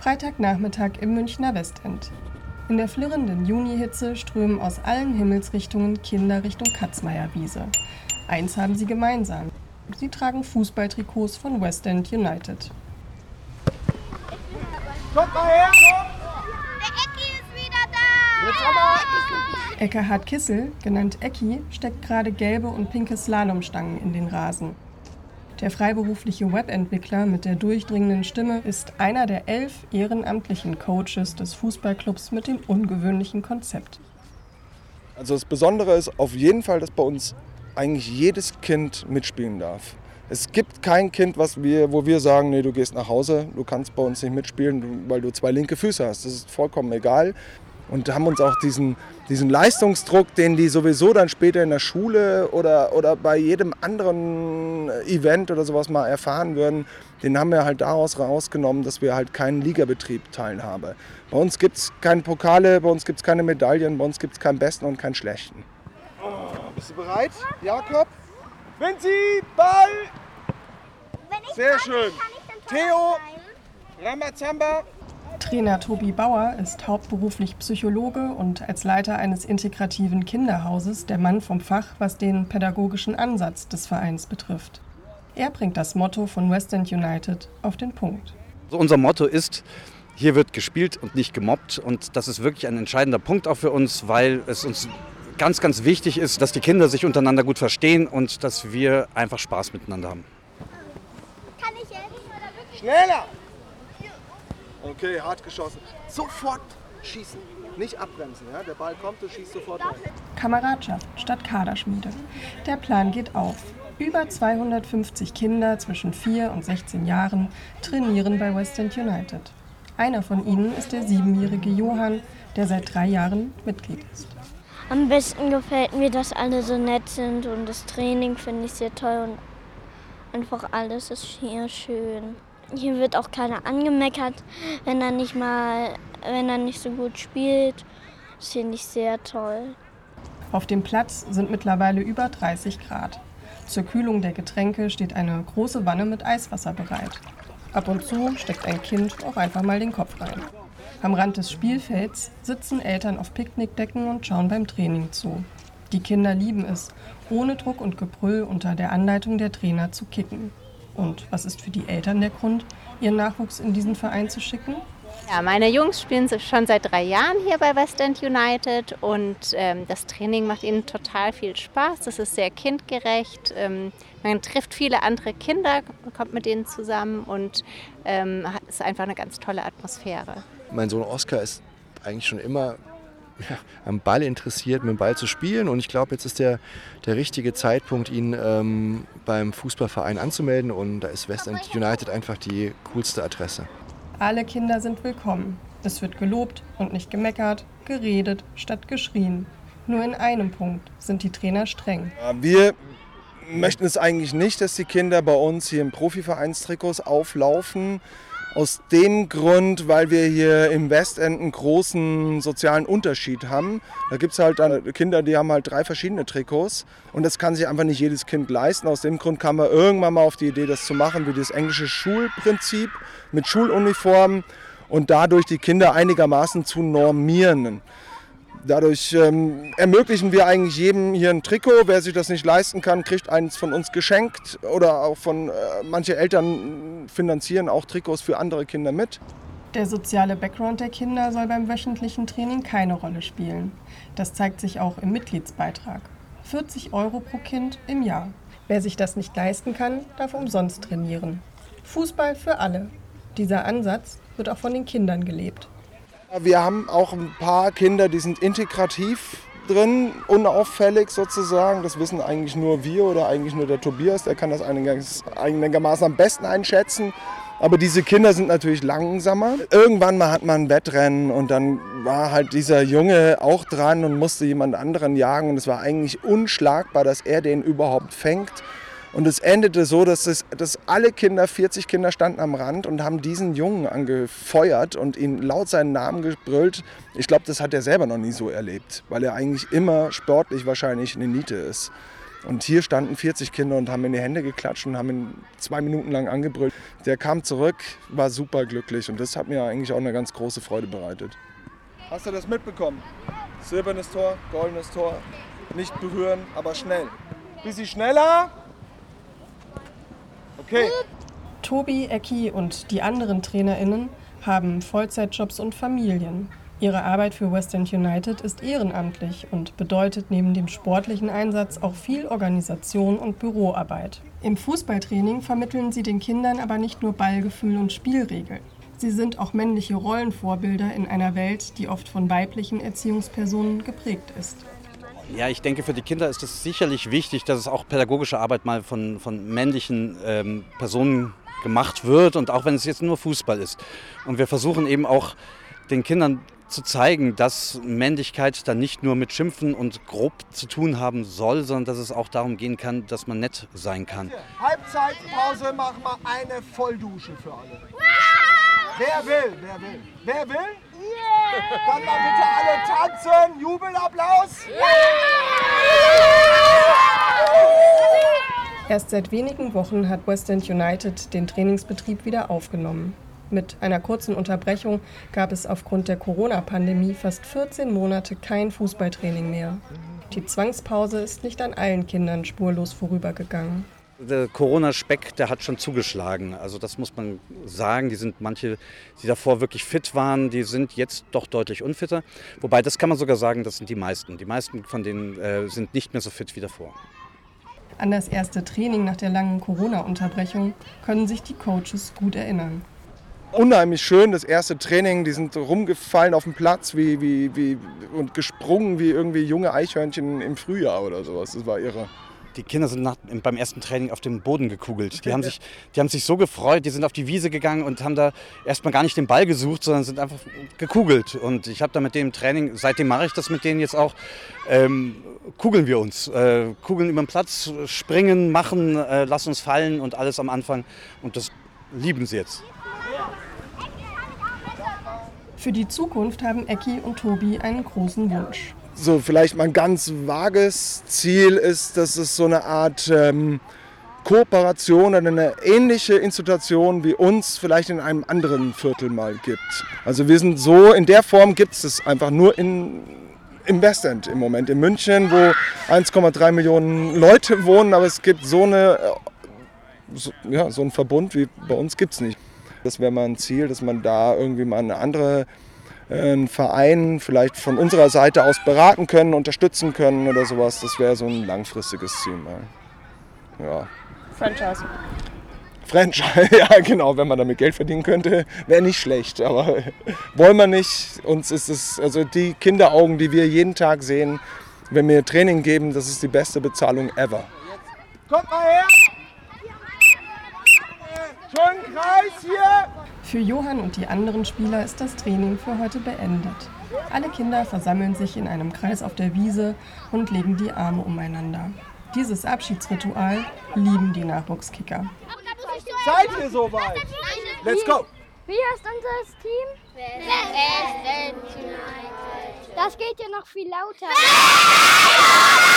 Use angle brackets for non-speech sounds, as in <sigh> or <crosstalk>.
Freitagnachmittag im Münchner Westend. In der flirrenden Junihitze strömen aus allen Himmelsrichtungen Kinder Richtung Katzmeierwiese. Eins haben sie gemeinsam. Sie tragen Fußballtrikots von West End United. Kommt mal her! Der Ecki ist wieder da! Eckhard Kissel, genannt Ecki, steckt gerade gelbe und pinke Slalomstangen in den Rasen. Der freiberufliche Webentwickler mit der durchdringenden Stimme ist einer der elf ehrenamtlichen Coaches des Fußballclubs mit dem ungewöhnlichen Konzept. Also das Besondere ist auf jeden Fall, dass bei uns eigentlich jedes Kind mitspielen darf. Es gibt kein Kind, was wir, wo wir sagen, nee, du gehst nach Hause, du kannst bei uns nicht mitspielen, weil du zwei linke Füße hast. Das ist vollkommen egal und haben uns auch diesen, diesen Leistungsdruck, den die sowieso dann später in der Schule oder, oder bei jedem anderen Event oder sowas mal erfahren würden, den haben wir halt daraus rausgenommen, dass wir halt keinen Ligabetrieb teilhaben. Bei uns gibt es keine Pokale, bei uns gibt es keine Medaillen, bei uns gibt es keinen Besten und keinen Schlechten. Oh, bist du bereit, Jakob? Vinci, Ball! Wenn ich Sehr kann, schön. Kann ich dann Theo. Ramazamba! Trainer Tobi Bauer ist hauptberuflich Psychologe und als Leiter eines integrativen Kinderhauses der Mann vom Fach, was den pädagogischen Ansatz des Vereins betrifft. Er bringt das Motto von West End United auf den Punkt. Also unser Motto ist, hier wird gespielt und nicht gemobbt. Und das ist wirklich ein entscheidender Punkt auch für uns, weil es uns ganz, ganz wichtig ist, dass die Kinder sich untereinander gut verstehen und dass wir einfach Spaß miteinander haben. Kann ich jetzt? Schneller! Okay, hart geschossen. Sofort schießen. Nicht abbremsen, ja? Der Ball kommt, du schießt sofort rein. Kameradschaft statt Kaderschmiede. Der Plan geht auf. Über 250 Kinder zwischen 4 und 16 Jahren trainieren bei West End United. Einer von ihnen ist der siebenjährige Johann, der seit drei Jahren Mitglied ist. Am besten gefällt mir, dass alle so nett sind und das Training finde ich sehr toll und einfach alles ist hier schön. Hier wird auch keiner angemeckert, wenn er nicht mal, wenn er nicht so gut spielt. Das finde ich sehr toll. Auf dem Platz sind mittlerweile über 30 Grad. Zur Kühlung der Getränke steht eine große Wanne mit Eiswasser bereit. Ab und zu steckt ein Kind auch einfach mal den Kopf rein. Am Rand des Spielfelds sitzen Eltern auf Picknickdecken und schauen beim Training zu. Die Kinder lieben es, ohne Druck und Gebrüll unter der Anleitung der Trainer zu kicken. Und was ist für die Eltern der Grund, ihren Nachwuchs in diesen Verein zu schicken? Ja, meine Jungs spielen schon seit drei Jahren hier bei West End United und ähm, das Training macht ihnen total viel Spaß. Das ist sehr kindgerecht. Ähm, man trifft viele andere Kinder, kommt mit denen zusammen und ähm, es ist einfach eine ganz tolle Atmosphäre. Mein Sohn Oskar ist eigentlich schon immer am Ball interessiert, mit dem Ball zu spielen. Und ich glaube, jetzt ist der, der richtige Zeitpunkt, ihn ähm, beim Fußballverein anzumelden. Und da ist West End United einfach die coolste Adresse. Alle Kinder sind willkommen. Es wird gelobt und nicht gemeckert, geredet statt geschrien. Nur in einem Punkt sind die Trainer streng. Wir möchten es eigentlich nicht, dass die Kinder bei uns hier im Profivereinstrikots auflaufen. Aus dem Grund, weil wir hier im Westend einen großen sozialen Unterschied haben. Da gibt es halt Kinder, die haben halt drei verschiedene Trikots und das kann sich einfach nicht jedes Kind leisten. Aus dem Grund kam man irgendwann mal auf die Idee, das zu machen, wie das englische Schulprinzip mit Schuluniformen und dadurch die Kinder einigermaßen zu normieren. Dadurch ähm, ermöglichen wir eigentlich jedem hier ein Trikot. Wer sich das nicht leisten kann, kriegt eins von uns geschenkt. Oder auch von äh, manche Eltern finanzieren auch Trikots für andere Kinder mit. Der soziale Background der Kinder soll beim wöchentlichen Training keine Rolle spielen. Das zeigt sich auch im Mitgliedsbeitrag. 40 Euro pro Kind im Jahr. Wer sich das nicht leisten kann, darf umsonst trainieren. Fußball für alle. Dieser Ansatz wird auch von den Kindern gelebt. Wir haben auch ein paar Kinder, die sind integrativ drin, unauffällig sozusagen. Das wissen eigentlich nur wir oder eigentlich nur der Tobias. Der kann das einigermaßen am besten einschätzen. Aber diese Kinder sind natürlich langsamer. Irgendwann mal hat man ein Wettrennen und dann war halt dieser Junge auch dran und musste jemand anderen jagen. Und es war eigentlich unschlagbar, dass er den überhaupt fängt. Und es endete so, dass, es, dass alle Kinder, 40 Kinder standen am Rand und haben diesen Jungen angefeuert und ihn laut seinen Namen gebrüllt. Ich glaube, das hat er selber noch nie so erlebt, weil er eigentlich immer sportlich wahrscheinlich eine Niete ist. Und hier standen 40 Kinder und haben in die Hände geklatscht und haben ihn zwei Minuten lang angebrüllt. Der kam zurück, war super glücklich und das hat mir eigentlich auch eine ganz große Freude bereitet. Hast du das mitbekommen? Silbernes Tor, goldenes Tor. Nicht berühren, aber schnell. Bisschen schneller. Okay. Tobi, Ecki und die anderen TrainerInnen haben Vollzeitjobs und Familien. Ihre Arbeit für West End United ist ehrenamtlich und bedeutet neben dem sportlichen Einsatz auch viel Organisation und Büroarbeit. Im Fußballtraining vermitteln sie den Kindern aber nicht nur Ballgefühl und Spielregeln. Sie sind auch männliche Rollenvorbilder in einer Welt, die oft von weiblichen Erziehungspersonen geprägt ist. Ja, ich denke, für die Kinder ist es sicherlich wichtig, dass es auch pädagogische Arbeit mal von, von männlichen ähm, Personen gemacht wird und auch wenn es jetzt nur Fußball ist. Und wir versuchen eben auch den Kindern zu zeigen, dass Männlichkeit dann nicht nur mit Schimpfen und grob zu tun haben soll, sondern dass es auch darum gehen kann, dass man nett sein kann. Halbzeitpause, machen wir eine Volldusche für alle. Wer will? Wer will? Wer will? Dann mal bitte alle tanzen. Jubelapplaus. Erst seit wenigen Wochen hat West End United den Trainingsbetrieb wieder aufgenommen. Mit einer kurzen Unterbrechung gab es aufgrund der Corona-Pandemie fast 14 Monate kein Fußballtraining mehr. Die Zwangspause ist nicht an allen Kindern spurlos vorübergegangen. Der Corona-Speck, der hat schon zugeschlagen. Also das muss man sagen. Die sind manche, die davor wirklich fit waren, die sind jetzt doch deutlich unfitter. Wobei, das kann man sogar sagen, das sind die meisten. Die meisten von denen äh, sind nicht mehr so fit wie davor. An das erste Training nach der langen Corona-Unterbrechung können sich die Coaches gut erinnern. Unheimlich schön, das erste Training, die sind rumgefallen auf dem Platz wie, wie, wie, und gesprungen wie irgendwie junge Eichhörnchen im Frühjahr oder sowas. Das war irre. Die Kinder sind nach, beim ersten Training auf dem Boden gekugelt. Die <laughs> haben, sich, die haben sich so gefreut, die sind auf die Wiese gegangen und haben da erstmal gar nicht den Ball gesucht, sondern sind einfach gekugelt. Und ich habe da mit dem Training, seitdem mache ich das mit denen jetzt auch, ähm, kugeln wir uns. Äh, kugeln über den Platz, springen, machen, äh, lassen uns fallen und alles am Anfang. Und das lieben sie jetzt. Für die Zukunft haben Ecki und Tobi einen großen Wunsch. So vielleicht mal ein ganz vages Ziel ist, dass es so eine Art ähm, Kooperation oder eine ähnliche Institution wie uns vielleicht in einem anderen Viertel mal gibt. Also wir sind so, in der Form gibt es es einfach nur in, im Westend im Moment, in München, wo 1,3 Millionen Leute <laughs> wohnen, aber es gibt so, eine, so, ja, so einen Verbund wie bei uns gibt es nicht. Das wäre mal ein Ziel, dass man da irgendwie mal eine andere einen Verein vielleicht von unserer Seite aus beraten können, unterstützen können oder sowas. Das wäre so ein langfristiges Ziel mal. Ja. Franchise. Franchise, <laughs> ja genau, wenn man damit Geld verdienen könnte, wäre nicht schlecht, aber <laughs> wollen wir nicht. Uns ist es, also die Kinderaugen, die wir jeden Tag sehen, wenn wir Training geben, das ist die beste Bezahlung ever. Kommt mal her! Schönen Kreis hier! Für Johann und die anderen Spieler ist das Training für heute beendet. Alle Kinder versammeln sich in einem Kreis auf der Wiese und legen die Arme umeinander. Dieses Abschiedsritual lieben die Nachwuchskicker. Seid ihr soweit? Let's go! Wie heißt unser Team? West End United. Das geht ja noch viel lauter. <laughs>